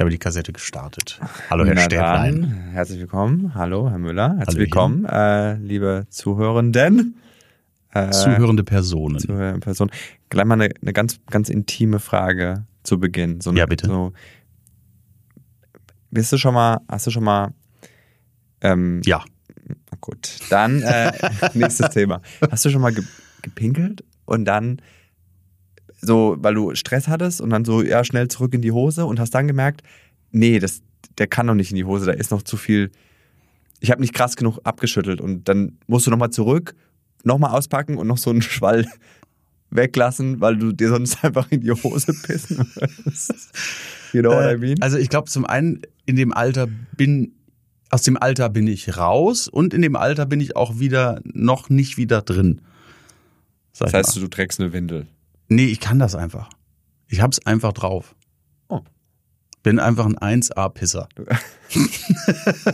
Ich habe die Kassette gestartet. Hallo, Herr dann, Herzlich willkommen. Hallo, Herr Müller. Herzlich Hallöchen. willkommen, äh, liebe Zuhörenden. Äh, Zuhörende Personen. Zuhörende Person. Gleich mal eine, eine ganz, ganz intime Frage zu Beginn. So eine, Ja, bitte. So, bist du schon mal, hast du schon mal, ähm, ja. gut, dann äh, nächstes Thema. Hast du schon mal ge gepinkelt und dann so, weil du Stress hattest und dann so, ja, schnell zurück in die Hose und hast dann gemerkt, nee, das, der kann noch nicht in die Hose, da ist noch zu viel. Ich habe nicht krass genug abgeschüttelt und dann musst du nochmal zurück, nochmal auspacken und noch so einen Schwall weglassen, weil du dir sonst einfach in die Hose pissen würdest. You know what I mean? Also ich glaube, zum einen in dem Alter bin, aus dem Alter bin ich raus und in dem Alter bin ich auch wieder noch nicht wieder drin. Das heißt, mal. du trägst eine Windel. Nee, ich kann das einfach. Ich hab's einfach drauf. Oh. Bin einfach ein 1A-Pisser.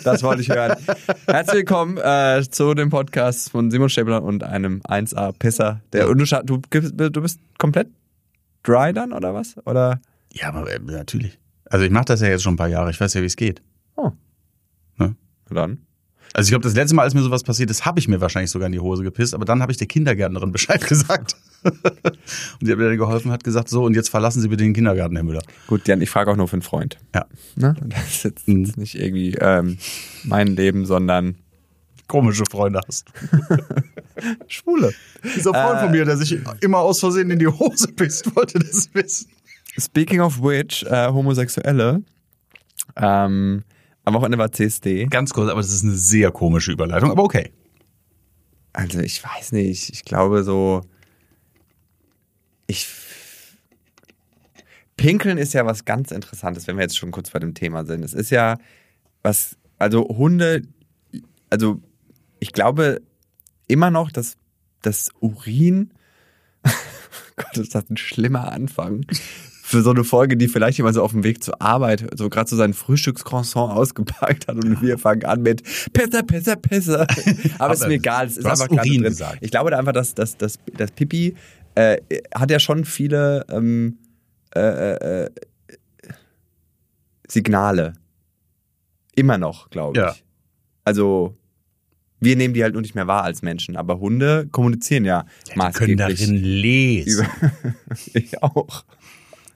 Das wollte ich hören. Herzlich willkommen äh, zu dem Podcast von Simon Stäbler und einem 1A-Pisser. Der, und du, du, du bist komplett dry dann, oder was? Oder? Ja, aber äh, natürlich. Also ich mache das ja jetzt schon ein paar Jahre. Ich weiß ja, wie es geht. Oh. Ne? Dann. Also ich glaube, das letzte Mal, als mir sowas passiert ist, habe ich mir wahrscheinlich sogar in die Hose gepisst, aber dann habe ich der Kindergärtnerin Bescheid gesagt. und die hat mir dann geholfen, hat gesagt, so, und jetzt verlassen Sie bitte den Kindergarten, Herr Müller. Gut, Jan, ich frage auch nur für einen Freund. Ja. Ne? Das ist jetzt Mhm. nicht irgendwie ähm, mein Leben, sondern Komische Freunde hast. Schwule. Dieser Freund Äh. von mir, der sich immer aus Versehen in die Hose pisst, wollte das wissen. Speaking of which, äh, Homosexuelle, ähm, am Wochenende war CSD. Ganz kurz, aber das ist eine sehr komische Überleitung, aber okay. Also ich weiß nicht, ich glaube so, ich Pinkeln ist ja was ganz Interessantes, wenn wir jetzt schon kurz bei dem Thema sind. Es ist ja was, also Hunde, also ich glaube immer noch, dass das Urin, Gott, ist das ein schlimmer Anfang für so eine Folge, die vielleicht jemand so auf dem Weg zur Arbeit so gerade so sein Frühstückscroissant ausgepackt hat und wir fangen an mit Pisser, Pisser, Pisser. Aber ist Aber mir egal, es ist einfach Urin drin. gesagt. Ich glaube da einfach, dass, dass, dass das Pipi äh, hat ja schon viele ähm, äh, äh, äh, Signale. Immer noch, glaube ich. Ja. Also wir nehmen die halt nur nicht mehr wahr als Menschen, aber Hunde kommunizieren ja, Die können maßgeblich. darin lesen. ich auch.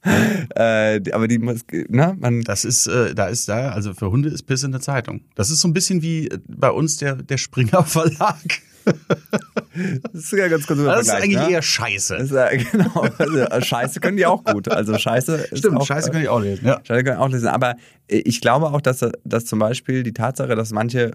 äh, aber die muss, ne, man, Das ist, äh, da ist da, also für Hunde ist Piss in der Zeitung. Das ist so ein bisschen wie äh, bei uns der, der Springer Verlag. das ist ja ganz kurz Das ist eigentlich eher Scheiße. Ist, ja, genau. Also, Scheiße können die auch gut. Also Scheiße Stimmt, auch, Scheiße kann ich auch lesen. Ja. Scheiße können auch lesen. Aber äh, ich glaube auch, dass, dass zum Beispiel die Tatsache, dass manche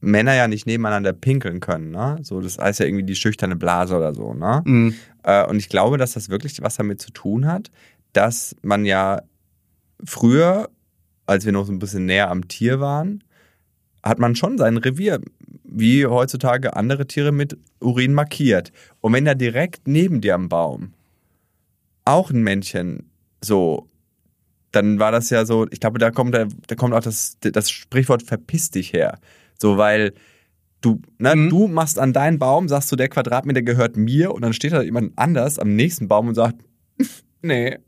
Männer ja nicht nebeneinander pinkeln können, ne? So, das heißt ja irgendwie die schüchterne Blase oder so, ne? Mhm. Äh, und ich glaube, dass das wirklich was damit zu tun hat, dass man ja früher, als wir noch so ein bisschen näher am Tier waren, hat man schon sein Revier, wie heutzutage andere Tiere mit Urin markiert. Und wenn da direkt neben dir am Baum auch ein Männchen so, dann war das ja so, ich glaube, da kommt, da, da kommt auch das, das Sprichwort verpiss dich her. So, weil du, ne, Mhm. du machst an deinen Baum, sagst du, der Quadratmeter gehört mir und dann steht da jemand anders am nächsten Baum und sagt, nee,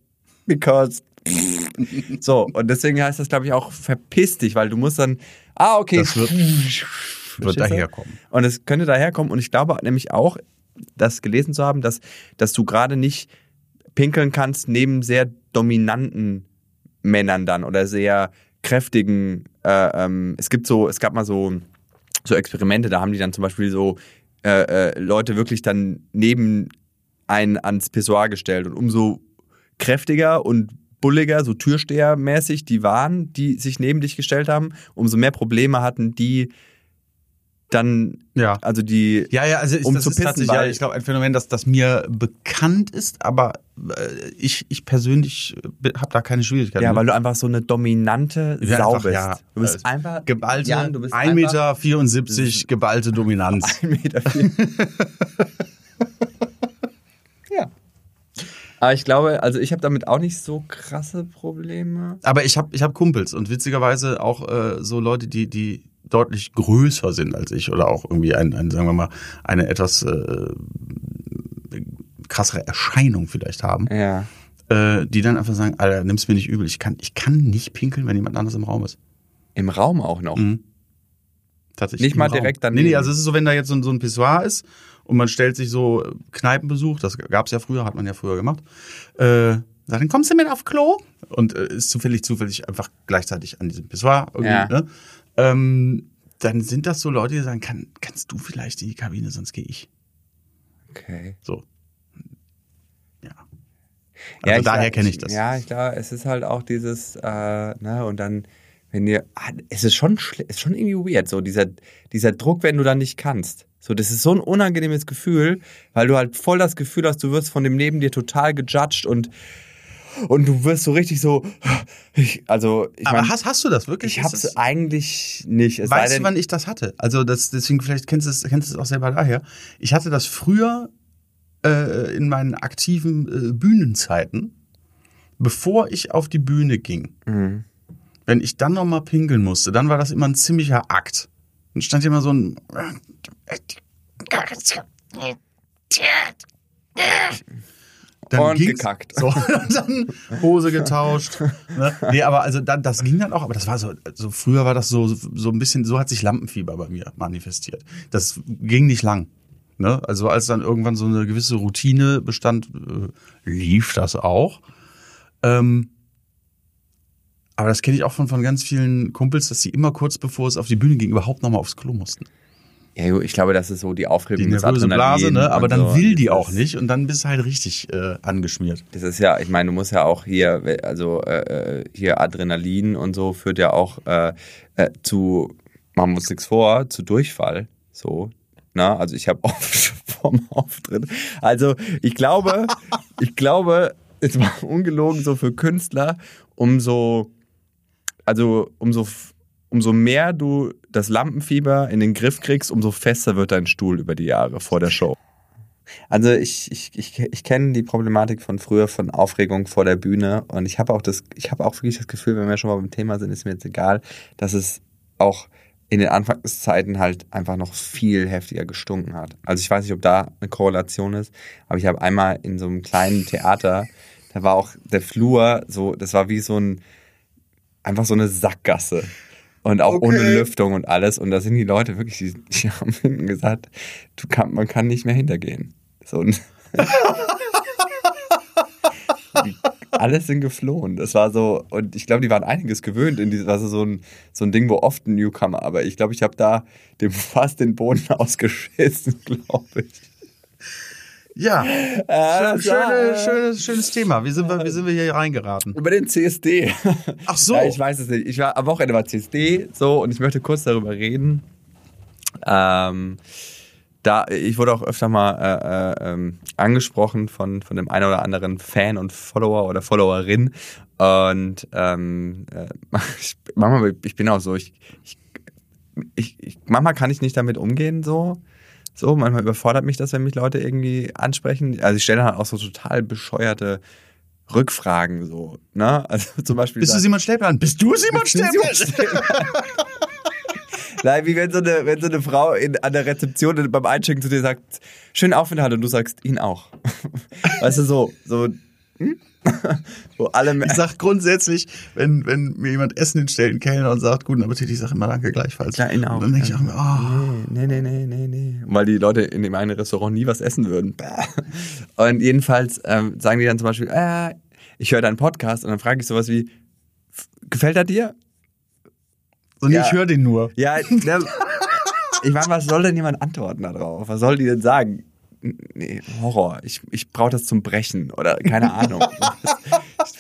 because. so, und deswegen heißt das, glaube ich, auch verpiss dich, weil du musst dann, ah, okay. Das wird- Wird daherkommen. Und es könnte daherkommen. Und ich glaube nämlich auch, das gelesen zu haben, dass, dass du gerade nicht pinkeln kannst neben sehr dominanten Männern dann oder sehr kräftigen. Äh, ähm, es gibt so, es gab mal so, so Experimente, da haben die dann zum Beispiel so äh, äh, Leute wirklich dann neben einen ans Pissoir gestellt und umso kräftiger und bulliger, so Türstehermäßig die waren, die sich neben dich gestellt haben, umso mehr Probleme hatten die dann, Ja. also die, Ja, ja, also ist, Um das zu ist pissen, tatsächlich, ja, ich glaube, ein Phänomen, das, das mir bekannt ist, aber äh, ich, ich persönlich habe da keine Schwierigkeiten. ja, mit. weil du einfach so eine dominante Ja, Sau einfach, bist. ja, du bist äh, einfach geballte, Jan, du bist 1,74 Meter, 74, geballte Dominanz. Ein Meter vier. ja. Aber ich glaube, also ich habe damit auch nicht so krasse Probleme. Aber ich habe ich hab Kumpels und witzigerweise auch äh, so Leute, die, die deutlich größer sind als ich oder auch irgendwie ein, ein sagen wir mal, eine etwas äh, krassere Erscheinung vielleicht haben. Ja. äh, die dann einfach sagen, Alter, nimm's mir nicht übel, ich kann, ich kann nicht pinkeln, wenn jemand anderes im Raum ist. Im Raum auch noch. Mhm. Tatsächlich. Nicht mal Raum. direkt Nee, daneben. nee, also es ist so, wenn da jetzt so, ein- so ein Pissoir ist und man stellt sich so Kneipenbesuch, das gab's ja früher, hat man ja früher gemacht, äh, sagt, dann kommst du mit auf Klo und äh, ist zufällig, zufällig einfach gleichzeitig an diesem Pissoir irgendwie, Ja. ne? Ähm, dann sind das so Leute, die sagen, kann, kannst du vielleicht in die Kabine, sonst gehe ich. Okay. So. Ja. Ja, Also daher glaub- kenne ich das. Ja, ich glaube, es ist halt auch dieses, äh, ne, und dann, wenn dir, ah, es ist schon, ist schon irgendwie weird, so dieser, dieser Druck, wenn du dann nicht kannst. So, das ist so ein unangenehmes Gefühl, weil du halt voll das Gefühl hast, du wirst von dem neben dir total gejudged und, und du wirst so richtig so, ich, also, ich Aber meine, hast, hast du das wirklich? ich hab's das- eigentlich nicht. Es Weißt du, wann ich das hatte? Also das, deswegen vielleicht kennst du es, kennst du es auch selber daher. Ich hatte das früher äh, in meinen aktiven äh, Bühnenzeiten, bevor ich auf die Bühne ging. Mhm. Wenn ich dann noch mal pinkeln musste, dann war das immer ein ziemlicher Akt. Dann stand immer so ein dann Und ging's- gekackt. So, dann Hose getauscht. Ne? Nee, aber also dann, das ging dann auch, aber das war so, so früher war das so, so ein bisschen, so hat sich Lampenfieber bei mir manifestiert. Das ging nicht lang. Ne? Also als dann irgendwann so eine gewisse Routine bestand, äh, lief das auch. Ähm, aber das kenne ich auch von, von ganz vielen Kumpels, dass sie immer kurz bevor es auf die Bühne ging, überhaupt noch mal aufs Klo mussten. Ja, ich glaube, das ist so die Aufregung Die des nervöse Blase, ne? aber dann so. will die auch nicht und dann bist du halt richtig äh, angeschmiert. Das ist ja, ich meine, du musst ja auch hier, also äh, hier Adrenalin und so führt ja auch äh, äh, zu, machen wir uns nichts vor, zu Durchfall. So. Na, also ich habe oft vorm Auftritt. Also ich glaube, ich glaube, es war ungelogen so für Künstler, umso, also umso, umso mehr du das Lampenfieber in den Griff kriegst, umso fester wird dein Stuhl über die Jahre vor der Show. Also ich, ich, ich, ich kenne die Problematik von früher, von Aufregung vor der Bühne und ich habe auch das, ich habe auch wirklich das Gefühl, wenn wir schon mal beim Thema sind, ist mir jetzt egal, dass es auch in den Anfangszeiten halt einfach noch viel heftiger gestunken hat. Also ich weiß nicht, ob da eine Korrelation ist, aber ich habe einmal in so einem kleinen Theater, da war auch der Flur so, das war wie so ein, einfach so eine Sackgasse. Und auch Okay. ohne Lüftung und alles. Und da sind die Leute wirklich, die, die haben hinten gesagt, du kann, man kann nicht mehr hintergehen. So ein Die- Alles sind geflohen. Das war so, und ich glaube, die waren einiges gewöhnt. In dieses, also so ein, so ein Ding, wo oft ein Newcomer, aber ich glaube, ich habe da dem fast den Boden ausgeschissen, glaube ich. Ja, Ja, schön, schöne, schönes, schönes Thema. Wie sind wir, wie sind wir hier reingeraten? Über den CSD. Ach so. Ja, ich weiß es nicht. Ich war am Wochenende war CSD so und ich möchte kurz darüber reden. Ähm, da ich wurde auch öfter mal äh, äh, ähm, angesprochen von von dem einen oder anderen Fan und Follower oder Followerin und ähm, äh, ich, manchmal ich bin auch so ich, ich, ich manchmal kann ich nicht damit umgehen so so manchmal überfordert mich das wenn mich Leute irgendwie ansprechen also ich stelle dann auch so total bescheuerte Rückfragen so ne also zum Beispiel Bist du sagen- Simon Stäblein? Bist du Simon Simon Stäblein? Nein, wie wenn so eine, wenn so eine Frau in, an der Rezeption beim Einchecken zu dir sagt, schönen Aufenthalt und du sagst, ihn auch. Weißt du, so, so, hm? wo alle, Ich sag grundsätzlich, wenn, wenn mir jemand Essen hinstellt, ein Kellner und sagt, guten Appetit, ich sag immer danke gleichfalls. Ja, auch. Und dann denke ich auch immer, oh, Nee, nee, nee, nee, nee. Weil die Leute in dem einen Restaurant nie was essen würden. Und jedenfalls ähm, sagen die dann zum Beispiel, äh, ich höre deinen Podcast und dann frage ich sowas wie, "F- gefällt er dir? nee, Ja. ich höre den nur. Ja, ne, ich meine, was soll denn jemand antworten darauf? Was soll die denn sagen? Nee, Horror. Ich, ich brauche das zum Brechen oder keine Ahnung.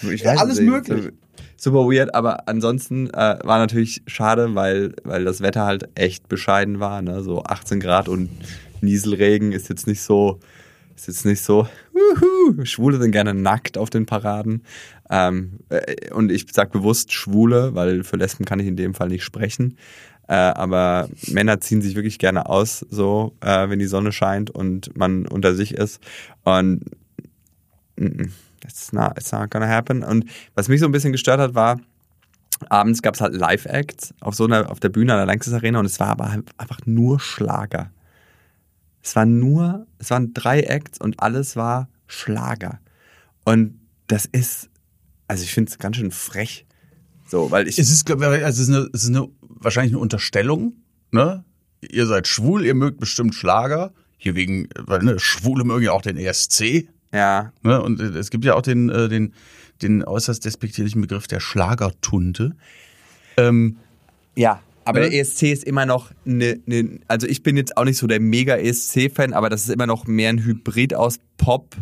Ich, ich weiß Alles möglich. Super weird, aber ansonsten äh, war natürlich schade, weil, weil das Wetter halt echt bescheiden war. Ne? So 18 Grad und Nieselregen ist jetzt nicht so, ist jetzt nicht so. Wuhu, Schwule sind gerne nackt auf den Paraden. Ähm, äh, und ich sag bewusst Schwule, weil für Lesben kann ich in dem Fall nicht sprechen. Äh, aber Männer ziehen sich wirklich gerne aus, so äh, wenn die Sonne scheint und man unter sich ist. Und it's not, it's not gonna happen. Und was mich so ein bisschen gestört hat, war, abends gab es halt Live-Acts auf so einer, auf der Bühne an der Lanxess Arena und es war aber halt einfach nur Schlager. Es war nur, es waren drei Acts und alles war Schlager. Und das ist, also ich finde es ganz schön frech. So, weil ich. Es ist, ich, also es ist, eine, es ist eine, wahrscheinlich eine Unterstellung, ne? Ihr seid schwul, ihr mögt bestimmt Schlager. Hier wegen, weil ne, Schwule mögen ja auch den ESC. ja, Ne? Und es gibt ja auch den, äh, den, den äußerst despektierlichen Begriff der Schlagertunte. Ähm, Ja, aber Ne? der ESC ist immer noch eine, eine, also ich bin jetzt auch nicht so der mega ESC-Fan, aber das ist immer noch mehr ein Hybrid aus Pop,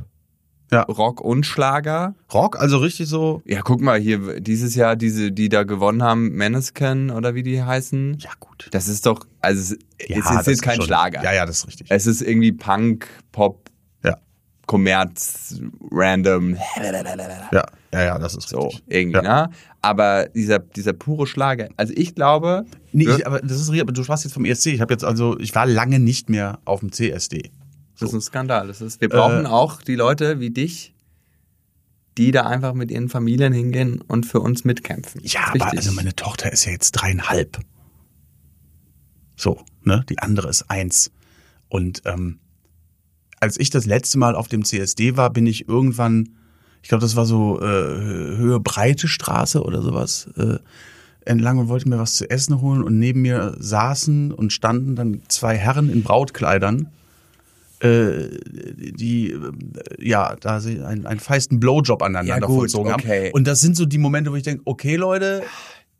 Ja. Rock und Schlager. Rock, also richtig so. Ja, guck mal hier, dieses Jahr diese, die da gewonnen haben, Maneskin oder wie die heißen. Ja, gut. Das ist doch, also es, es das ist jetzt kein schon- Schlager. Ja, ja, das ist richtig. Es ist irgendwie Punk, Pop, Ja, Kommerz, random, ja, ja, ja, das ist so richtig. irgendwie, ja. ne? Aber dieser, dieser pure Schlager, also ich glaube, Nee, ich, aber das ist aber du sprachst jetzt vom ESC. Ich habe jetzt also, ich war lange nicht mehr auf dem CSD. Das ist ein Skandal. Das ist, wir brauchen Äh, auch die Leute wie dich, die da einfach mit ihren Familien hingehen und für uns mitkämpfen. Ja, aber wichtig. also meine Tochter ist ja jetzt dreieinhalb. So, ne? Die andere ist eins. Und ähm, als ich das letzte Mal auf dem CSD war, bin ich irgendwann, ich glaube, das war so äh, Höhe Breite Straße oder sowas, äh, entlang und wollte mir was zu essen holen und neben mir saßen und standen dann zwei Herren in Brautkleidern, äh, die äh, ja da sie einen, einen feisten Blowjob aneinander Ja, gut, vollzogen okay. haben. Und das sind so die Momente, wo ich denke, okay, Leute,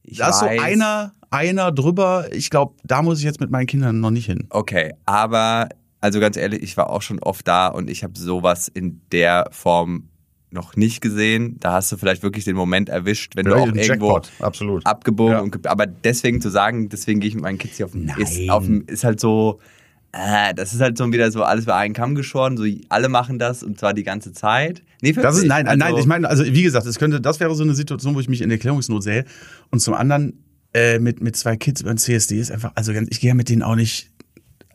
Ich da ist so einer, einer drüber. Ich glaube, da muss ich jetzt mit meinen Kindern noch nicht hin. Okay, aber also ganz ehrlich, ich war auch schon oft da und ich habe sowas in der Form noch nicht gesehen. Da hast du vielleicht wirklich den Moment erwischt, wenn du auch irgendwo absolut. abgebogen Ja. und aber deswegen zu sagen, deswegen gehe ich mit meinen Kids hier auf den ist, auf den, ist halt so äh, das ist halt so wieder so alles bei einen Kamm geschoren, so alle machen das und zwar die ganze Zeit. Nee, Das ist nein, Also- nein, ich meine, also wie gesagt, es könnte, das wäre so eine Situation, wo ich mich in Erklärungsnot sähe. Und zum anderen äh, mit mit zwei Kids über den CSD ist einfach, also ganz, ich gehe ja mit denen auch nicht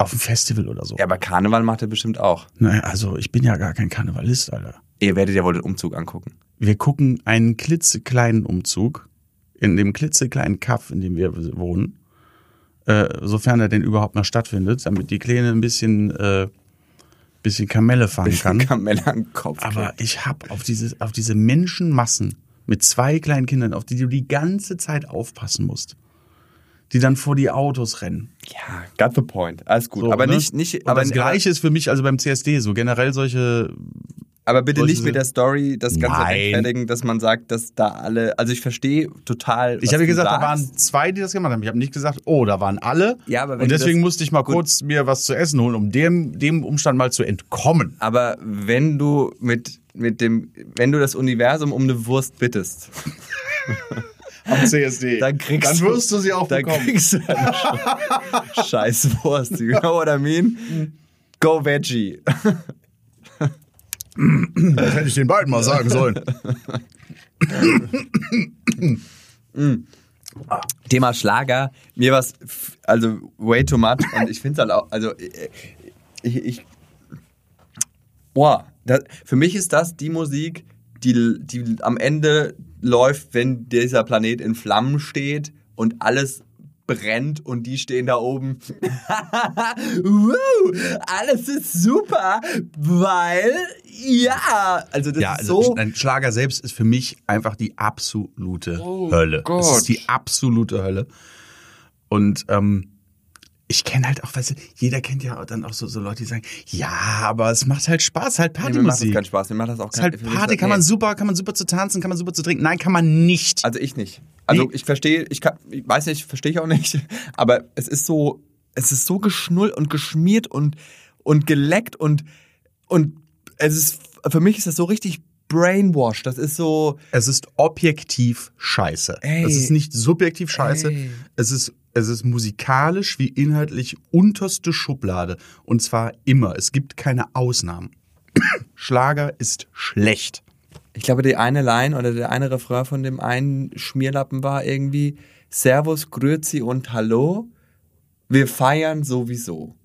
auf ein Festival oder so. Ja, aber Karneval macht er bestimmt auch. Naja, also ich bin ja gar kein Karnevalist, Alter. Ihr werdet ja wohl den Umzug angucken. Wir gucken einen klitzekleinen Umzug in dem klitzekleinen Kaff, in dem wir wohnen, äh, sofern er denn überhaupt noch stattfindet, damit die Kleine ein bisschen, äh, bisschen Kamelle fangen kann. Kamelle am Kopf. Aber ich habe auf diese, auf diese Menschenmassen mit zwei kleinen Kindern, auf die du die ganze Zeit aufpassen musst, die dann vor die Autos rennen. ja, got the point. Alles gut. So, aber ne? nicht, nicht, Und aber das Gleiche ist für mich also beim CSD so generell solche. Aber bitte Solche nicht mit der Story das Ganze Nein. rechtfertigen, dass man sagt, dass da alle, also ich verstehe total. Ich habe gesagt, da sagst. waren zwei, die das gemacht haben. Ich habe nicht gesagt, oh, da waren alle. Ja, aber wenn und deswegen das- musste ich mal Gut. kurz mir was zu essen holen, um dem, dem Umstand mal zu entkommen. Aber wenn du mit, mit dem, wenn du das Universum um eine Wurst bittest, Am CSD. dann kriegst dann wirst du sie auch dann bekommen. kriegst du eine Sch- scheiß Wurst. You know what I mean? Go Veggie. Das hätte ich den beiden mal sagen sollen. Thema Schlager, mir war es also way too much und ich finde es halt auch, also äh, ich, ich boah, das, für mich ist das die Musik, die, die am Ende läuft, wenn dieser Planet in Flammen steht und alles brennt und die stehen da oben. wow, alles ist super, weil ja, also das Ja, ist also so ein Schlager selbst ist für mich einfach die absolute Oh Hölle. Gott. Es ist die absolute Hölle. Und ähm, ich kenne halt auch, weißt du, jeder kennt ja dann auch so, so Leute, die sagen, ja, aber es macht halt Spaß, halt Nee, mir macht das keinen Spaß, mir macht das auch keinen halt für mich Party, kann man nee. super, kann man super zu tanzen, kann man super zu trinken. Nein, kann man nicht. Also ich nicht. Also Nee. ich verstehe, ich kann, ich weiß nicht, verstehe ich auch nicht, aber es ist so, es ist so geschnull und geschmiert und und geleckt und und es ist für mich ist das so richtig brainwashed. Das ist so Es ist objektiv scheiße. Ey. Es ist nicht subjektiv scheiße. Ey. Es ist, es ist musikalisch wie inhaltlich unterste Schublade. Und zwar immer. Es gibt keine Ausnahmen. Schlager ist schlecht. Ich glaube, die eine Line oder der eine Refrain von dem einen Schmierlappen war irgendwie Servus, Grüezi und Hallo. Wir feiern sowieso.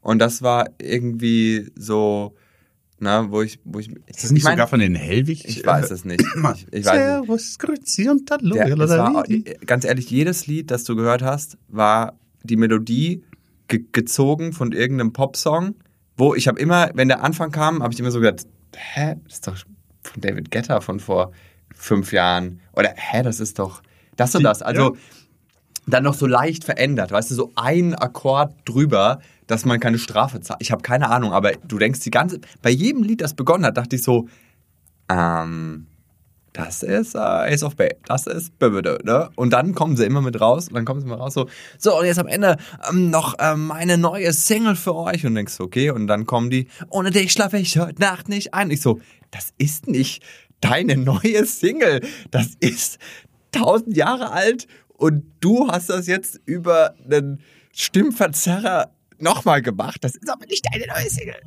Und das war irgendwie so, na, wo ich, wo ich. Ist das nicht ich mein, sogar von den Hellwig? Ich weiß es nicht. Ich, ich. Servus, Grüezi und Hallo. Der, war, Lalalali. ganz ehrlich, jedes Lied, das du gehört hast, war die Melodie ge gezogen von irgendeinem Popsong, wo ich habe immer, wenn der Anfang kam, habe ich immer so gedacht, hä, das ist doch von David Guetta von vor fünf Jahren. Oder, hä, das ist doch das und das. Also dann noch so leicht verändert, weißt du, so ein Akkord drüber, dass man keine Strafe zahlt. Ich habe keine Ahnung, aber du denkst die ganze, bei jedem Lied, das begonnen hat, dachte ich so, ähm, das ist äh, Ace of Base, das ist Böbede, ne? Und dann kommen sie immer mit raus und dann kommen sie mal raus so, so und jetzt am Ende ähm, noch ähm, eine neue Single für euch und denkst okay, und dann kommen die, ohne dich schlafe ich heute Nacht nicht ein. Ich so, das ist nicht deine neue Single, das ist tausend Jahre alt und du hast das jetzt über einen Stimmverzerrer nochmal gemacht. Das ist aber nicht deine neue Single.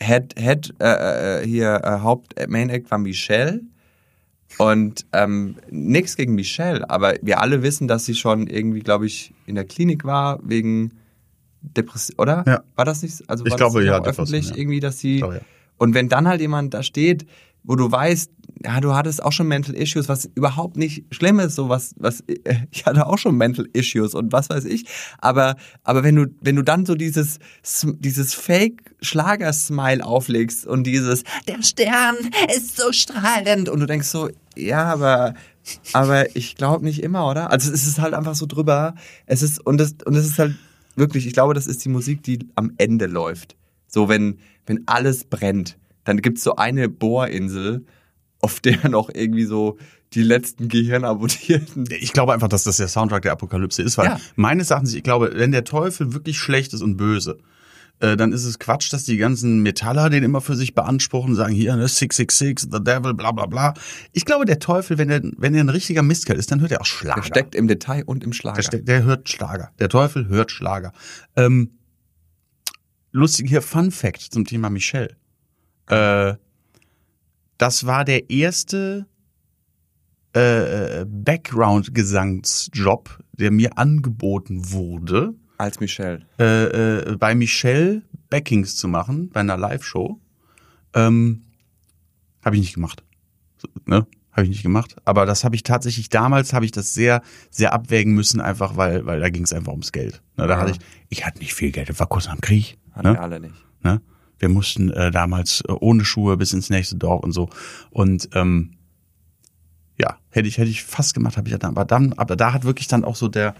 Head, Head, äh, äh, hier, äh, Haupt, äh, Main Act war Michelle. Und ähm, nichts gegen Michelle, aber wir alle wissen, dass sie schon irgendwie, glaube ich, in der Klinik war wegen Depression, oder? Ja. War das nicht? Also Ich war glaube, das ja, öffentlich ja. irgendwie, dass sie. Glaube, ja. Und wenn dann halt jemand da steht, wo du weißt, ja, du hattest auch schon Mental Issues, was überhaupt nicht schlimm ist, so was, was, ich hatte auch schon Mental Issues und was weiß ich. Aber, aber wenn du, wenn du dann so dieses, dieses Fake-Schlager-Smile auflegst und dieses, der Stern ist so strahlend und du denkst so, ja, aber, aber ich glaube nicht immer, oder? Also es ist halt einfach so drüber. Es ist, und es, und es ist halt wirklich, ich glaube, das ist die Musik, die am Ende läuft. So, wenn, wenn alles brennt, dann gibt's so eine Bohrinsel, auf der noch irgendwie so die letzten Gehirnamputierten. Ich glaube einfach, dass das der Soundtrack der Apokalypse ist, weil Ja. meines Erachtens, ich glaube, wenn der Teufel wirklich schlecht ist und böse, äh, dann ist es Quatsch, dass die ganzen Metaller den immer für sich beanspruchen sagen, hier, ne, 666, the devil, bla bla bla. Ich glaube, der Teufel, wenn er, wenn er ein richtiger Mistkerl ist, dann hört er auch Schlager. Der steckt im Detail und im Schlager. Der, steckt, der hört Schlager. Der Teufel hört Schlager. Ähm, lustig hier, Fun Fact zum Thema Michelle. Äh, das war der erste äh, Background-Gesangsjob, der mir angeboten wurde, Als Michelle. äh, äh, bei Michelle Backings zu machen, bei einer Live-Show. Ähm, habe ich nicht gemacht. Ne? Habe ich nicht gemacht. Aber das habe ich tatsächlich, damals habe ich das sehr, sehr abwägen müssen, einfach weil, weil da ging es einfach ums Geld. Ne, da Ja. hatte ich, ich hatte nicht viel Geld, das war kurz dem Krieg. Hatten wir Ne? alle nicht. Ne? Wir mussten äh, damals äh, ohne Schuhe bis ins nächste Dorf und so. Und ähm, ja, hätte ich, hätte ich fast gemacht, habe ich ja dann. Aber dann, aber da hat wirklich dann auch so der,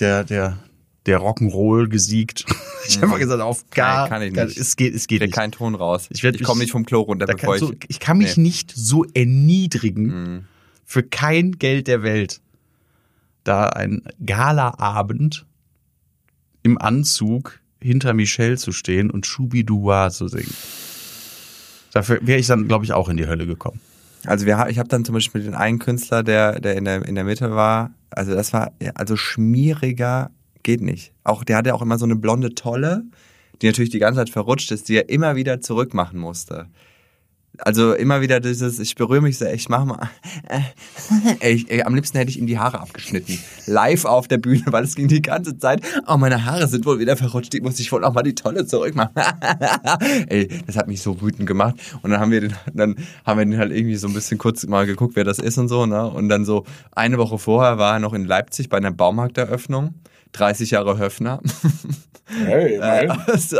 der, der, der Rock'n'Roll gesiegt. ich habe einfach gesagt, auf gar, Nein, kann ich gar- nicht. es geht, es geht Krieg nicht. kein Ton raus. Ich werd ich komme nicht vom Klo runter, bevor kann, so, ich. ich kann mich Nee. nicht so erniedrigen Mhm. für kein Geld der Welt, da ein Galaabend im Anzug hinter Michelle zu stehen und Schubidoua zu singen. Dafür wäre ich dann, glaube ich, auch in die Hölle gekommen. Also wir, ich habe dann zum Beispiel den einen Künstler, der, der in der in der Mitte war. Also das war also schmieriger geht nicht. Auch der hatte auch immer so eine blonde Tolle, die natürlich die ganze Zeit verrutscht ist, die er immer wieder zurückmachen musste. Also immer wieder dieses, ich berühre mich so, ich mach mal, äh, ich, ey, am liebsten hätte ich ihm die Haare abgeschnitten. Live auf der Bühne, weil es ging die ganze Zeit, oh, meine Haare sind wohl wieder verrutscht, die muss ich wohl auch mal die Tolle zurückmachen. ey, das hat mich so wütend gemacht. Und dann haben wir den, dann haben wir den halt irgendwie so ein bisschen kurz mal geguckt, wer das ist und so, ne? Und dann so eine Woche vorher war er noch in Leipzig bei einer Baumarkteröffnung. 30 Jahre Höfner. Hey, So.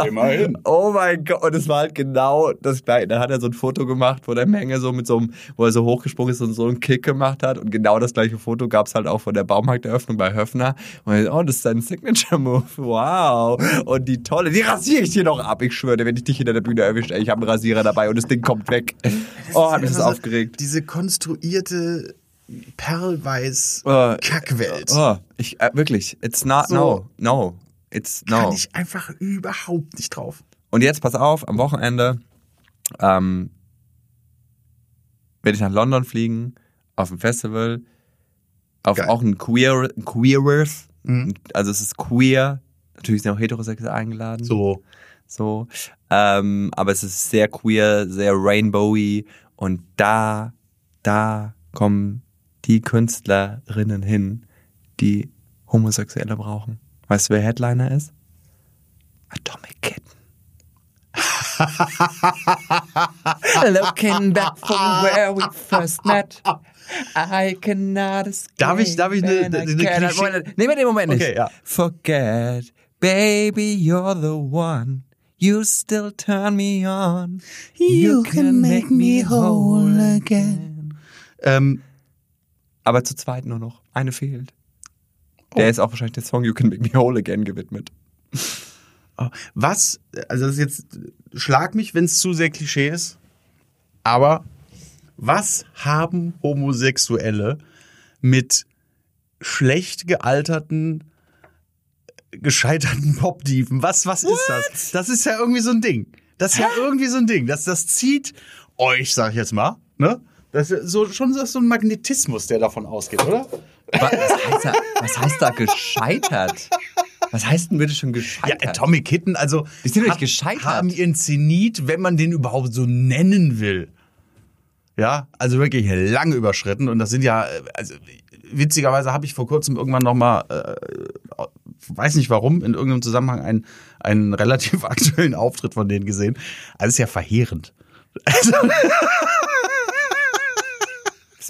Oh mein Gott, und es war halt genau das gleiche. Dann hat er so ein Foto gemacht vor der Menge, so mit so einem, wo er so hochgesprungen ist und so einen Kick gemacht hat. Und genau das gleiche Foto gab es halt auch von der Baumarkteröffnung bei Höfner. Und ich, oh, das ist sein Signature-Move. Wow. Und die tolle, die rasiere ich dir noch ab. Ich schwöre, wenn ich dich hinter der Bühne erwische, ey, ich habe einen Rasierer dabei und das Ding kommt weg. Oh, hat mich das Also, aufgeregt. Diese konstruierte Perlweiß Oh, Kackwelt. Oh, ich, äh, wirklich, it's not, So. no, no. It's no. Kann ich einfach überhaupt nicht drauf. Und jetzt pass auf, am Wochenende ähm, werde ich nach London fliegen, auf ein Festival, auf Geil. auch ein Queer, ein Queerers, Mhm. also es ist queer, natürlich sind auch Heterosexuelle eingeladen, So. so, ähm, aber es ist sehr queer, sehr rainbowy und da, da kommen die Künstlerinnen hin, die Homosexuelle brauchen. Weißt du, wer Headliner ist? Atomic Kitten. Looking back from where we first met, I cannot escape. Darf ich- darf ich ne- and ne- ne Klischee- Nehmen wir den Moment nicht. Okay, ja. Forget, baby, you're the one. You still turn me on. You can make me whole again. Ähm, Aber zu zweit nur noch. Eine fehlt. Der ist auch wahrscheinlich der Song You Can Make Me Whole Again gewidmet. oh, was, also das ist jetzt, schlag mich, wenn es zu sehr Klischee ist, aber was haben Homosexuelle mit schlecht gealterten, gescheiterten Popdieven? Was, was ist das? Das ist ja irgendwie so ein Ding. Das ist ja irgendwie so ein Ding. Das, das zieht euch, sag ich jetzt mal, ne? Das ist so, schon so ein Magnetismus, der davon ausgeht, oder? Was heißt da, was heißt da gescheitert? Was heißt denn bitte schon gescheitert? Ja, Atomic Kitten, also Die sind doch gescheitert. haben ihren Zenit, wenn man den überhaupt so nennen will. Ja, also wirklich lange überschritten und das sind ja, also witzigerweise habe ich vor kurzem irgendwann noch mal, äh, weiß nicht warum, in irgendeinem Zusammenhang einen, einen relativ aktuellen Auftritt von denen gesehen. Also ist ja verheerend.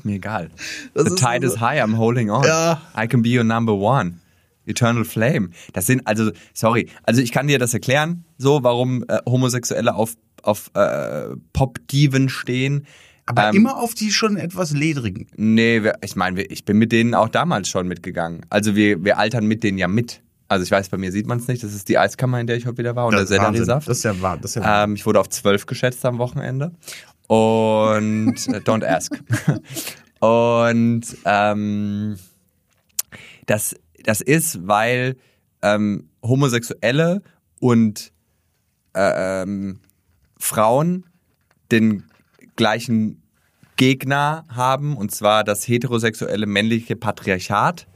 Ist mir egal. Das The tide so- is high, I'm holding on. Ja. I can be your number one. Eternal Flame. Das sind also, sorry, also ich kann dir das erklären, so warum äh, Homosexuelle auf, auf äh, Pop-Diven stehen. Aber Ähm, immer auf die schon etwas ledrigen. Nee, wir- ich meine, ich bin mit denen auch damals schon mitgegangen. Also wir, wir altern mit denen ja mit. Also ich weiß, bei mir sieht man es nicht. Das ist die Eiskammer, in der ich heute wieder war und Das der. Selleriesaft. Das ist ja wahr. Das ist ja wahr. Ähm, ich wurde auf zwölf geschätzt am Wochenende. Und äh, don't ask. Und ähm, das, das ist, weil ähm, Homosexuelle und äh, ähm, Frauen den gleichen Gegner haben, und zwar das heterosexuelle männliche Patriarchat.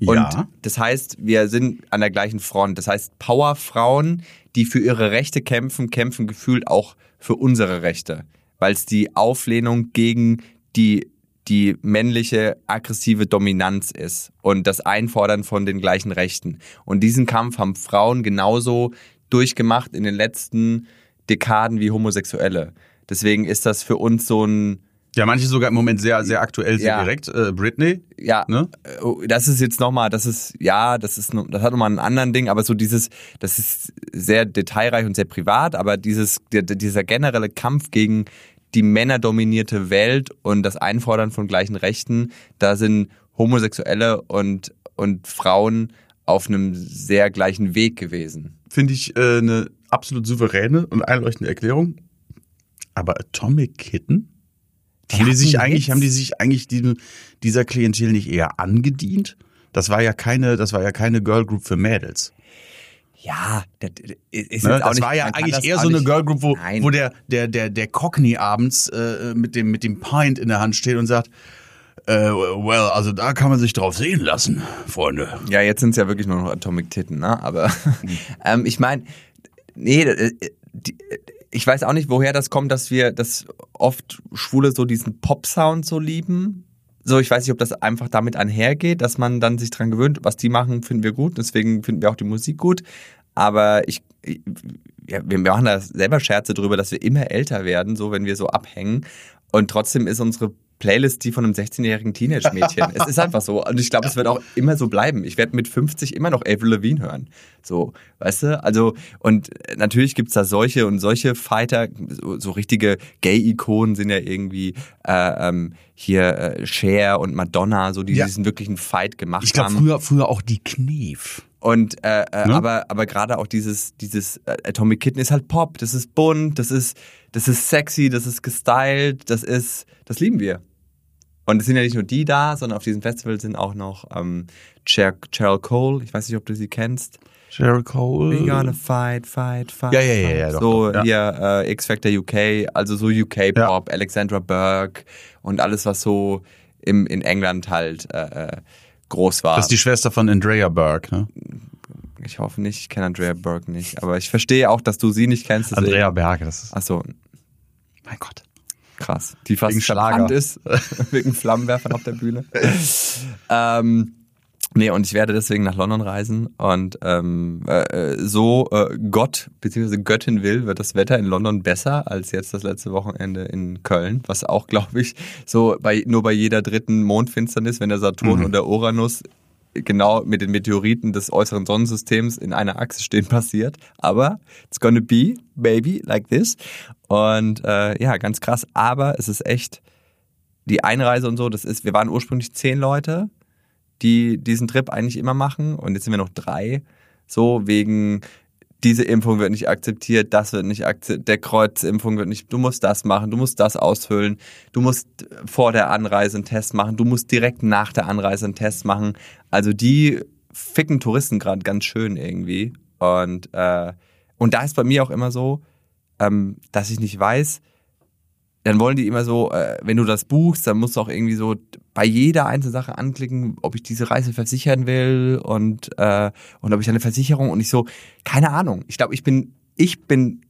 Und Ja. das heißt, wir sind an der gleichen Front. Das heißt, Powerfrauen, die für ihre Rechte kämpfen, kämpfen gefühlt auch für unsere Rechte. Weil es die Auflehnung gegen die, die männliche aggressive Dominanz ist und das Einfordern von den gleichen Rechten. Und diesen Kampf haben Frauen genauso durchgemacht in den letzten Dekaden wie Homosexuelle. Deswegen ist das für uns so ein, Ja, manche sogar im Moment sehr, sehr aktuell, sehr Ja. direkt. Äh, Britney, ja, ne? äh, das ist jetzt nochmal, das ist, ja, das ist, das hat nochmal einen anderen Ding, aber so dieses, das ist sehr detailreich und sehr privat, aber dieses, dieser generelle Kampf gegen die männerdominierte Welt und das Einfordern von gleichen Rechten, da sind Homosexuelle und, und Frauen auf einem sehr gleichen Weg gewesen. Finde ich äh, eine absolut souveräne und einleuchtende Erklärung. Aber Atomic Kitten? Die haben die sich eigentlich, haben die sich eigentlich diesem, dieser Klientel nicht eher angedient? Das war ja keine, das war ja keine Girl Group für Mädels. Ja, das ist Ne? Das nicht, war ja eigentlich eher so eine Girl Group, wo, Nein. wo der, der, der, der Cockney abends äh, mit dem, mit dem Pint in der Hand steht und sagt, äh, well, also da kann man sich drauf sehen lassen, Freunde. Ja, jetzt sind es ja wirklich nur noch Atomic Titten, ne? Aber ähm, ich meine, nee, äh, die, ich weiß auch nicht, woher das kommt, dass wir, dass oft Schwule so diesen Pop-Sound so lieben. So, ich weiß nicht, ob das einfach damit einhergeht, dass man dann sich dran gewöhnt, was die machen, finden wir gut, deswegen finden wir auch die Musik gut. Aber ich, ja, wir machen da selber Scherze drüber, dass wir immer älter werden, so wenn wir so abhängen. Und trotzdem ist unsere Playlist die von einem 16-jährigen Teenage-Mädchen. es ist einfach so. Und ich glaube, es wird auch immer so bleiben. Ich werde mit 50 immer noch Avril Lavigne hören. So, weißt du? Also, und natürlich gibt's da solche und solche Fighter, so, so richtige Gay-Ikonen sind ja irgendwie äh, ähm, hier äh, Cher und Madonna, so die Ja. diesen wirklichen Fight gemacht Ich glaube haben. früher, früher auch die Knef. Und äh, äh, Ne? aber aber gerade auch dieses dieses äh, Atomic Kitten ist halt Pop, das ist bunt, das ist das ist sexy, das ist gestylt, das ist das lieben wir. Und es sind ja nicht nur die da, sondern auf diesem Festival sind auch noch ähm, Cher Cheryl Cole, ich weiß nicht, ob du sie kennst. Cheryl Cole. We gonna fight, fight, fight. Ja, ja, ja, ja, doch, so doch, hier äh, X Factor UK, also so UK Pop, Alexandra Burke und alles was so im in England halt äh, äh, groß war. Das ist die Schwester von Andrea Burke, ne? Ich hoffe nicht, ich kenne Andrea Burke nicht. Aber ich verstehe auch, dass du sie nicht kennst. Andrea Berge, das ist. Achso, Mein Gott. Krass. Die fast verbrannt ist. wegen Flammenwerfern auf der Bühne. ähm, nee, und ich werde deswegen nach London reisen. Und ähm, äh, so äh, Gott bzw. Göttin will, wird das Wetter in London besser als jetzt das letzte Wochenende in Köln. Was auch, glaube ich, so bei, nur bei jeder dritten Mondfinsternis, wenn der Saturn Mhm. und der Uranus genau mit den Meteoriten des äußeren Sonnensystems in einer Achse stehen passiert. Aber it's gonna be, baby, like this. Und äh, ja, ganz krass. Aber es ist echt die Einreise und so, das ist, wir waren ursprünglich zehn Leute, die diesen Trip eigentlich immer machen. Und jetzt sind wir noch drei. So wegen diese Impfung wird nicht akzeptiert, das wird nicht akzeptiert, der Kreuzimpfung wird nicht, du musst das machen, du musst das ausfüllen, du musst vor der Anreise einen Test machen, du musst direkt nach der Anreise einen Test machen. Also die ficken Touristen gerade ganz schön irgendwie. Und, äh, und da ist bei mir auch immer so, ähm, dass ich nicht weiß, dann wollen die immer so, äh, wenn du das buchst, dann musst du auch irgendwie so bei jeder einzelnen Sache anklicken, ob ich diese Reise versichern will und, äh, und ob ich eine Versicherung und ich so, keine Ahnung. Ich glaube, ich bin, ich bin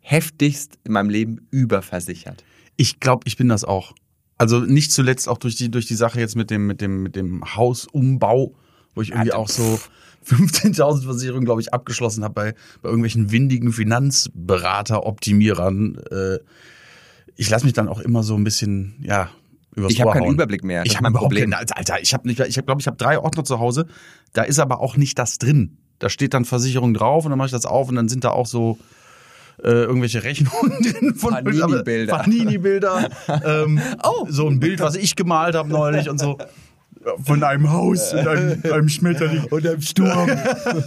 heftigst in meinem Leben überversichert. Ich glaube, ich bin das auch. Also nicht zuletzt auch durch die, durch die Sache jetzt mit dem, mit dem, mit dem Hausumbau, wo ich irgendwie auch so 15.000 Versicherungen, glaube ich, abgeschlossen habe bei, bei irgendwelchen windigen Finanzberater-Optimierern. Äh, ich lasse mich dann auch immer so ein bisschen, ja, übers Ich habe keinen. Überblick mehr. Das Ich habe überhaupt Problem. keine, Alter, ich habe nicht, ich glaube, ich habe drei Ordner zu Hause. Da ist aber auch nicht das drin. Da steht dann Versicherung drauf und dann mache ich das auf und dann sind da auch so äh, irgendwelche Rechnungen drin von Panini-Bilder. Panini-Bilder. ähm, Oh. So ein Bild, was ich gemalt habe neulich und so. Von einem Haus und einem, einem Schmetterling. Und im Sturm.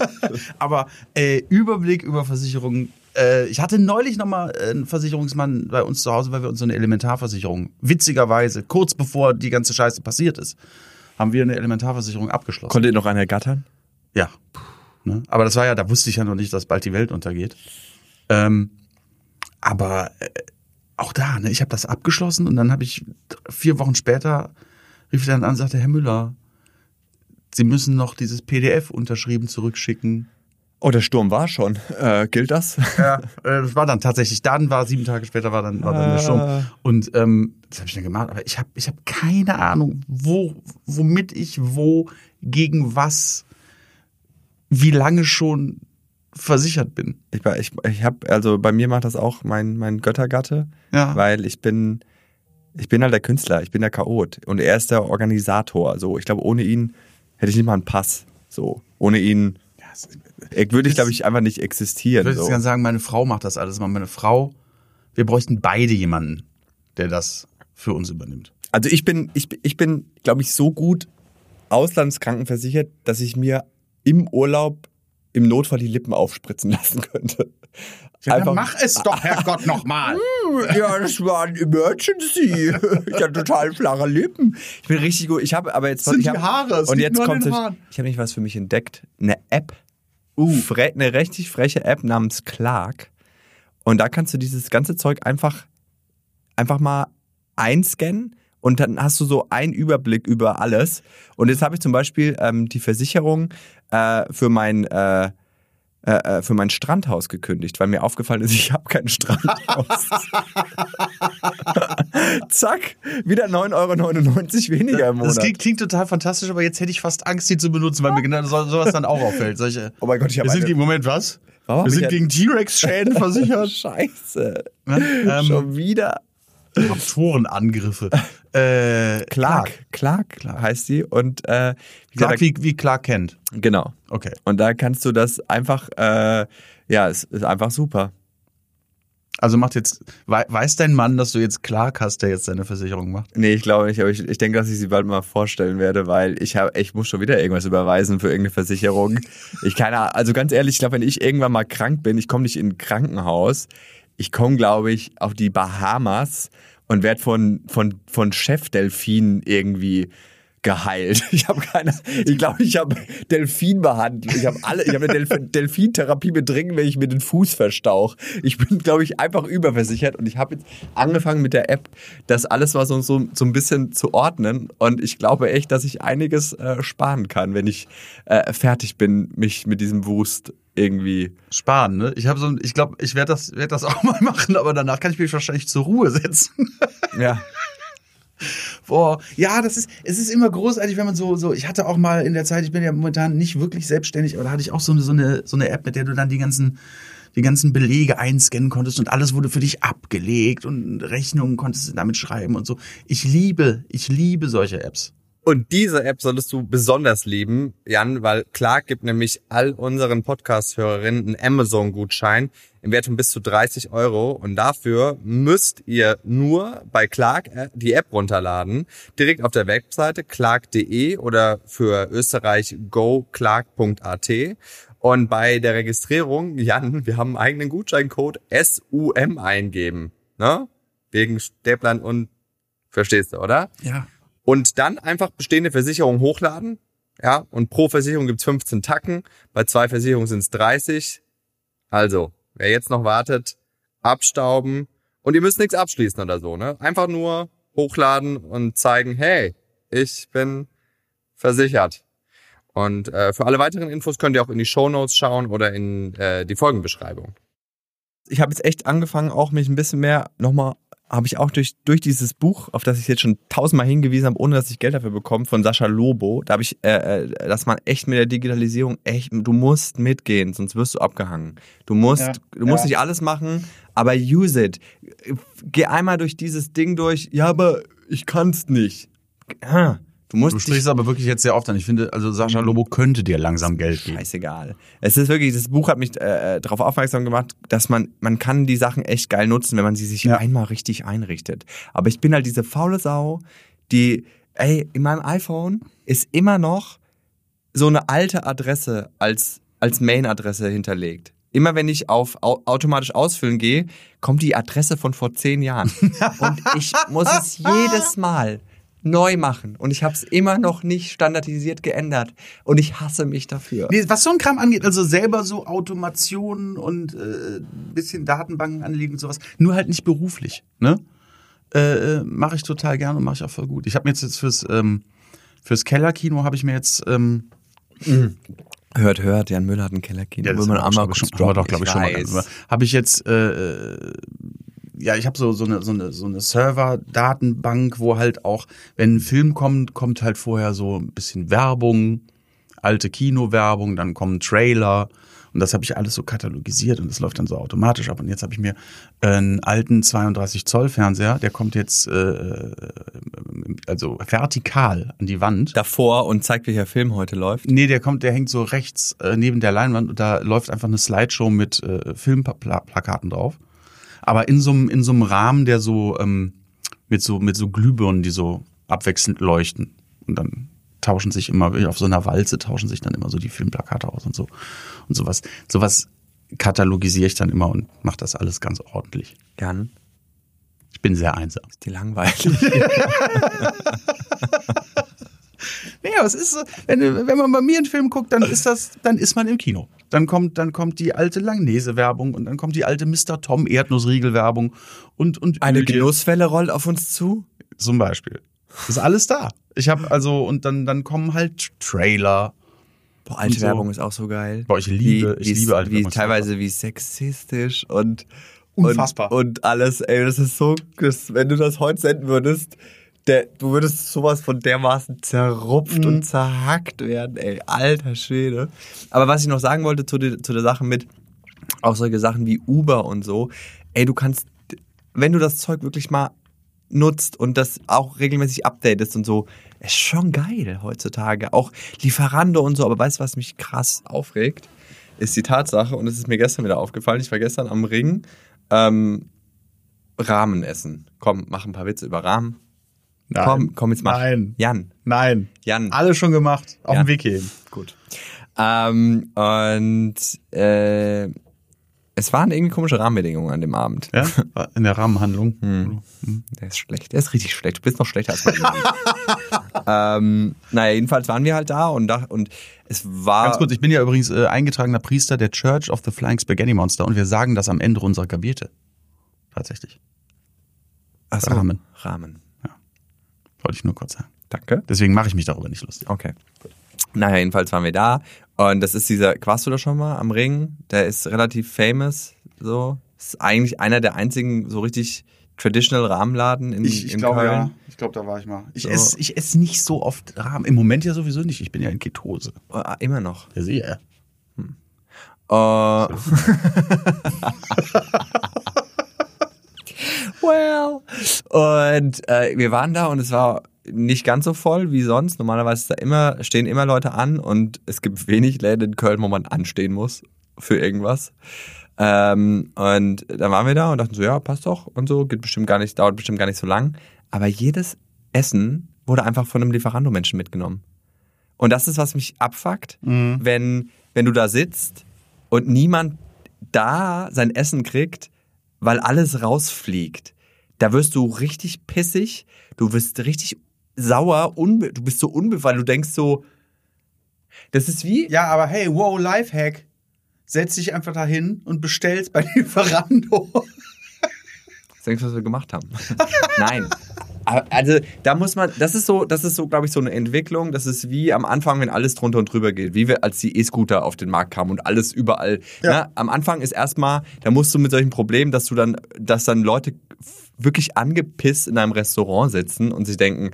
Aber äh, Überblick über Versicherungen. Äh, ich hatte neulich nochmal einen Versicherungsmann bei uns zu Hause, weil wir uns so eine Elementarversicherung, witzigerweise, kurz bevor die ganze Scheiße passiert ist, haben wir eine Elementarversicherung abgeschlossen. Konnte ihr noch einen ergattern? Ja. Ne? Aber das war ja, da wusste ich ja noch nicht, dass bald die Welt untergeht. Ähm, aber äh, auch da, ne, ich habe das abgeschlossen und dann habe ich vier Wochen später rief dann an und sagte, Herr Müller, Sie müssen noch dieses PDF unterschrieben zurückschicken. Oh, der Sturm war schon. Äh, gilt das? Ja, äh, das war dann tatsächlich, dann war sieben Tage später war dann, war dann der Sturm. Und ähm, das habe ich dann gemacht, aber ich habe ich hab keine Ahnung, wo, womit ich wo, gegen was, wie lange schon versichert bin. Ich, ich, ich habe, also bei mir macht das auch mein, mein Göttergatte, Ja. weil ich bin, ich bin halt der Künstler, ich bin der Chaot und er ist der Organisator. So, ich glaube, ohne ihn hätte ich nicht mal einen Pass. So, ohne ihn würde ich, glaube ich, einfach nicht Ich existieren. würde jetzt So. gerne sagen, meine Frau macht das alles. Meine Frau, wir bräuchten beide jemanden, der das für uns übernimmt. Also ich bin, ich, ich bin, glaube ich, so gut auslandskrankenversichert, dass ich mir im Urlaub im Notfall die Lippen aufspritzen lassen könnte. Einfach- es doch, Herrgott, nochmal. Ja, das war ein Emergency. Ich hatte total flache Lippen. Ich bin richtig gut. Ich habe aber jetzt Das sind ich hab, die Haare, es und jetzt kommt ich, ich habe nicht was für mich entdeckt. Eine App. Uh. Fre eine richtig freche App namens Clark. Und da kannst du dieses ganze Zeug einfach einfach mal einscannen und dann hast du so einen Überblick über alles. Und jetzt habe ich zum Beispiel ähm, die Versicherung äh, für mein äh, äh, äh, für mein Strandhaus gekündigt, weil mir aufgefallen ist, ich habe kein Strandhaus. Zack, wieder 9,99 Euro weniger im Monat. Das klingt, klingt total fantastisch, aber jetzt hätte ich fast Angst, die zu benutzen, weil mir genau so, sowas dann auch auffällt. Solche, oh mein Gott, ich habe wir sind eine... gegen, Moment, was? Warum wir sind gegen T-Rex-Schäden versichert. Scheiße. Ähm, Schon wieder. Raptorenangriffe. Äh, Clark. Clark, Clark. heißt sie. Und äh, wie Clark, gesagt, wie, wie Clark kennt. genau. Okay. Und da kannst du das einfach, äh, ja, es ist einfach super. Also macht jetzt, wei- weiß dein Mann, dass du jetzt Clark hast, der jetzt seine Versicherung macht? Nee, ich glaube nicht, aber ich, ich denke, dass ich sie bald mal vorstellen werde, weil ich habe, ich muss schon wieder irgendwas überweisen für irgendeine Versicherung. Ich keine, also ganz ehrlich, ich glaube, wenn ich irgendwann mal krank bin, ich komme nicht in ein Krankenhaus, ich komme, glaube ich, auf die Bahamas und werde von von von Chefdelfin irgendwie geheilt. Ich habe keine, ich glaube, ich habe Delfinbehandlung. Ich habe alle, ich habe eine Delf Delfintherapie mit drin, wenn ich mir den Fuß verstauch. Ich bin, glaube ich, einfach überversichert und ich habe jetzt angefangen mit der App, das alles mal so, so, so ein bisschen zu ordnen und ich glaube echt, dass ich einiges äh, sparen kann, wenn ich äh, fertig bin, mich mit diesem Wust irgendwie. Sparen, ne? Ich habe so, ich glaube, ich werde das, werd das auch mal machen, aber danach kann ich mich wahrscheinlich zur Ruhe setzen. Ja. Boah, ja, das ist, es ist immer großartig, wenn man so, so, ich hatte auch mal in der Zeit, ich bin ja momentan nicht wirklich selbstständig, aber da hatte ich auch so eine, so eine, so eine App, mit der du dann die ganzen, die ganzen Belege einscannen konntest und alles wurde für dich abgelegt und Rechnungen konntest du damit schreiben und so. Ich liebe, ich liebe solche Apps. Und diese App solltest du besonders lieben, Jan, weil Clark gibt nämlich all unseren Podcast-Hörerinnen einen Amazon-Gutschein im Wert von bis zu 30 Euro. Und dafür müsst ihr nur bei Clark äh, die App runterladen, direkt auf der Webseite clark.de oder für Österreich goclark.at. Und bei der Registrierung, Jan, wir haben einen eigenen Gutscheincode SUM eingeben. Ne? Wegen Stäblein und verstehst du, oder? Ja. Und dann einfach bestehende Versicherungen hochladen. Ja, und pro Versicherung gibt's 15 Tacken. Bei zwei Versicherungen sind's 30. Also, wer jetzt noch wartet, abstauben. Und ihr müsst nichts abschließen oder so, ne? Einfach nur hochladen und zeigen, hey, ich bin versichert. Und äh, für alle weiteren Infos könnt ihr auch in die Show Notes schauen oder in äh, die Folgenbeschreibung. Ich habe jetzt echt angefangen, auch mich ein bisschen mehr nochmal habe ich auch durch, durch dieses Buch, auf das ich jetzt schon tausendmal hingewiesen habe, ohne dass ich Geld dafür bekomme, von Sascha Lobo, da habe ich, äh, äh, dass man echt mit der Digitalisierung echt, du musst mitgehen, sonst wirst du abgehangen. Du musst, Ja, du musst ja. nicht alles machen, aber use it. Geh einmal durch dieses Ding durch, ja, aber ich kann's nicht. Ah, Du musst Du sprichst aber wirklich jetzt sehr oft an. Ich finde, also Sascha Lobo könnte dir langsam Geld geben. Scheißegal. Es ist wirklich, das Buch hat mich äh, darauf aufmerksam gemacht, dass man, man kann die Sachen echt geil nutzen, wenn man sie sich Ja. einmal richtig einrichtet. Aber ich bin halt diese faule Sau, die, ey, in meinem iPhone ist immer noch so eine alte Adresse als, als Main-Adresse hinterlegt. Immer wenn ich auf au automatisch ausfüllen gehe, kommt die Adresse von vor zehn Jahren. Und ich muss es jedes Mal neu machen. Und ich habe es immer noch nicht standardisiert geändert. Und ich hasse mich dafür. Nee, was so ein Kram angeht, also selber so Automationen und äh, bisschen Datenbanken anlegen und sowas, nur halt nicht beruflich, ne? Äh, äh, mache ich total gerne und mache ich auch voll gut. Ich habe mir jetzt, jetzt fürs ähm, fürs Kellerkino habe ich mir jetzt ähm, Hört, hört, Jan Müller hat einen Kellerkind. Ja, das haben wir, doch, glaube ich, schon mal. Habe ich jetzt, äh, ja, ich habe so, so eine, so eine, so eine Server-Datenbank, wo halt auch, wenn ein Film kommt, kommt halt vorher so ein bisschen Werbung, alte Kinowerbung, dann kommen Trailer und das habe ich alles so katalogisiert und das läuft dann so automatisch ab. Und jetzt habe ich mir einen alten 32 Zoll Fernseher, der kommt jetzt äh, also vertikal an die Wand. Davor und zeigt, welcher Film heute läuft. Nee, der kommt, der hängt so rechts äh, neben der Leinwand und da läuft einfach eine Slideshow mit äh, Filmplakaten drauf. Aber in so einem in so einem Rahmen, der so ähm, mit so mit so Glühbirnen, die so abwechselnd leuchten und dann tauschen sich immer auf so einer Walze tauschen sich dann immer so die Filmplakate aus und so und sowas. Sowas katalogisiere ich dann immer und mache das alles ganz ordentlich. Jan, Ich bin sehr einsam. ist dir langweilig? Aber es ist so, wenn, wenn man bei mir einen Film guckt, dann ist das, dann ist man im Kino. Dann kommt, dann kommt die alte Langnese-Werbung und dann kommt die alte Mr. Tom Erdnussriegel-Werbung und, und Eine Ölchen Genusswelle rollt auf uns zu. zum Beispiel. Das ist alles da. Ich habe also, und dann, dann kommen halt Trailer. Boah, alte so. Werbung ist auch so geil. Boah, ich liebe- Wie- ich liebe alte Werbung. Teilweise wie sexistisch und Unfassbar. Und, und alles, ey, das ist so, das, wenn du das heute senden würdest, der, du würdest sowas von dermaßen zerrupft Mhm. und zerhackt werden, ey, alter Schwede. Aber was ich noch sagen wollte zu, der- zu der Sache mit, auch solche Sachen wie Uber und so, ey, du kannst, wenn du das Zeug wirklich mal nutzt und das auch regelmäßig updatest und so, ist schon geil heutzutage. Auch Lieferando und so, aber weißt du, was mich krass aufregt? Ist die Tatsache, und es ist mir gestern wieder aufgefallen, ich war gestern am Ring, ähm, Rahmen essen. Komm, mach ein paar Witze über Rahmen. Nein. Komm, komm, jetzt mach. Nein. Jan, Nein. Jan. Alle schon gemacht. Auf Ja. dem Weg hierhin. Gut. Ähm, und äh, es waren irgendwie komische Rahmenbedingungen an dem Abend. Ja? In der Rahmenhandlung. Hm. Der ist schlecht. Der ist richtig schlecht. Du bist noch schlechter als mein ähm, Naja, jedenfalls waren wir halt da und, da, und es war. Ganz kurz, ich bin ja übrigens äh, eingetragener Priester der Church of the Flying Spaghetti Monster und wir sagen das am Ende unserer Gabete. Tatsächlich. Ach so, Rahmen. Rahmen. Wollte ich nur kurz sagen. Danke. Deswegen mache ich mich darüber nicht lustig. Okay. Naja, jedenfalls waren wir da. Und das ist dieser, warst du da schon mal am Ring? Der ist relativ famous, so. Ist eigentlich einer der einzigen so richtig traditional Rahmenladen in, in Köln. Ich glaube, da war ich mal. Ich So. esse ich ess nicht so oft Rahmen. Im Moment ja sowieso nicht. Ich bin ja in Ketose. Oh, immer noch. Ja, sehe. Äh, well. Und äh, wir waren da und es war nicht ganz so voll wie sonst. Normalerweise da immer, stehen immer Leute an und es gibt wenig Läden in Köln, wo man anstehen muss für irgendwas. Ähm, und dann waren wir da und dachten so, ja, passt doch und so, geht bestimmt gar nicht, dauert bestimmt gar nicht so lang. Aber jedes Essen wurde einfach von einem Lieferando-Menschen mitgenommen. Und das ist, was mich abfuckt, wenn, wenn du da sitzt und niemand da sein Essen kriegt, weil alles rausfliegt. Da wirst du richtig pissig, du wirst richtig sauer, du bist so unbe, weil du denkst so, das ist wie, Ja, aber hey, wow, Lifehack. Setz dich einfach dahin und bestellst bei Lieferando. Was denkst du, was wir gemacht haben? Nein. Also da muss man, das ist so, das ist so, glaube ich, so eine Entwicklung. Das ist wie am Anfang, wenn alles drunter und drüber geht, wie wir, als die E-Scooter auf den Markt kamen und alles überall. Ja. Ne? Am Anfang ist erstmal, da musst du mit solchen Problemen, dass du dann, dass dann Leute wirklich angepisst in einem Restaurant sitzen und sich denken,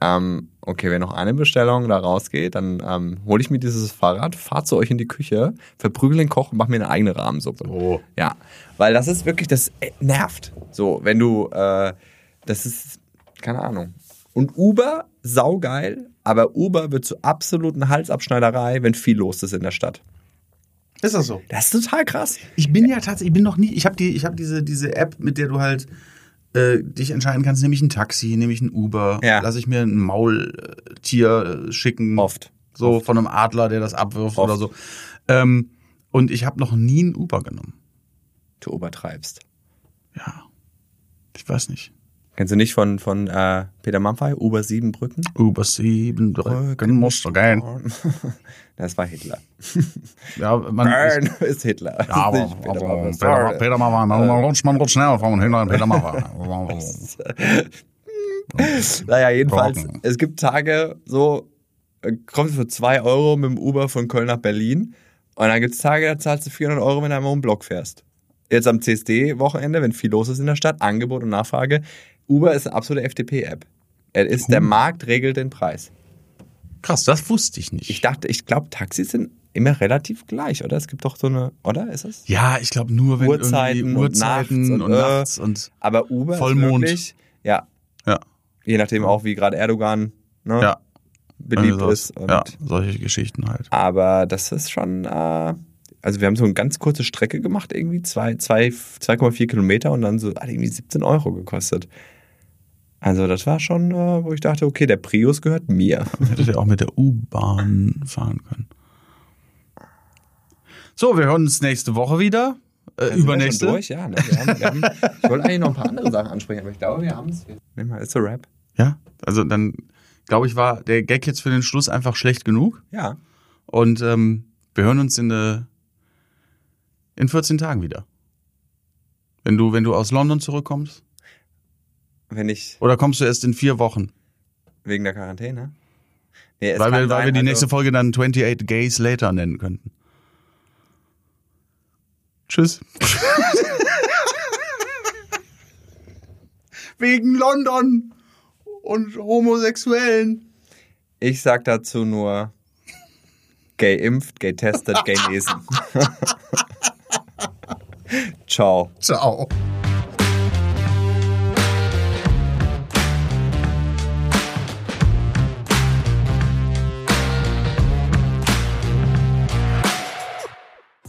ähm, okay, wenn noch eine Bestellung da rausgeht, dann ähm, hole ich mir dieses Fahrrad, fahr zu euch in die Küche, verprügel den Koch und mach mir eine eigene Rahmensuppe. Oh. Ja, weil das ist wirklich, das äh, nervt. So, wenn du, äh, das ist, keine Ahnung. Und Uber, saugeil, aber Uber wird zur absoluten Halsabschneiderei, wenn viel los ist in der Stadt. Ist das so? Das ist total krass. Ich bin ja tatsächlich, ich bin noch nie, ich habe die, ich habe diese, diese App, mit der du halt äh, dich entscheiden kannst, nehme ich ein Taxi, nehme ich ein Uber, Ja. lasse ich mir ein Maultier äh, schicken. Oft. So von einem Adler, der das abwirft Oft. oder so. Ähm, und ich habe noch nie ein Uber genommen. Du übertreibst. Ja. Ich weiß nicht. Kennst du nicht von, von äh, Peter Mampfey, Uber sieben Brücken? Über sieben Brücken musst du gehen. Das war Hitler. Ja, man, Burn ist Hitler. ja, aber, Nicht Peter aber. Peter. Peter Maffay, man, man rutscht, man rutscht schnell von hinter Peter Maffay. Naja, jedenfalls, Brocken. es gibt Tage, so, äh, kommst du für 2 Euro mit dem Uber von Köln nach Berlin und dann gibt es Tage, da zahlst du 400 Euro, wenn du einmal um den Block fährst. Jetzt am CSD-Wochenende, wenn viel los ist in der Stadt, Angebot und Nachfrage, Uber ist eine absolute FDP-App. Er ist, der Markt regelt den Preis. Krass, das wusste ich nicht. Ich dachte, ich glaube, Taxis sind immer relativ gleich, oder? Es gibt doch so eine, oder? Ist es? ja, ich glaube nur, wenn Uhrzeiten irgendwie und Uhrzeiten nachts und, und, äh, nachts und Aber Uber Vollmond. ist wirklich, ja, ja, je nachdem auch, wie gerade Erdogan ne, ja, beliebt sowas. ist. Und ja, solche Geschichten halt. Aber das ist schon, äh, also wir haben so eine ganz kurze Strecke gemacht, irgendwie zwei- zwei- 2,4 Kilometer und dann so hat irgendwie 17 Euro gekostet. Also das war schon, äh, wo ich dachte, okay, der Prius gehört mir. Hättet ihr auch mit der U-Bahn fahren können. So, wir hören uns nächste Woche wieder. Äh, wir schon übernächste. Durch? Ja, ne? wir haben, wir haben, ich wollte eigentlich noch ein paar andere Sachen ansprechen, aber ich glaube, wir haben es. Nimm mal, ist so Rap. Ja, also dann glaube ich, war der Gag jetzt für den Schluss einfach schlecht genug. Ja. Und ähm, wir hören uns in, äh, in 14 Tagen wieder. Wenn du, wenn du aus London zurückkommst. Wenn ich Oder kommst du erst in vier Wochen? wegen der Quarantäne. Nee, Weil wir, weil sein, wir die also- nächste Folge dann 28 Gays Later nennen könnten. Tschüss. Wegen London und Homosexuellen. Ich sag dazu nur gay impft, gay testet, gay lesen. Ciao. Ciao.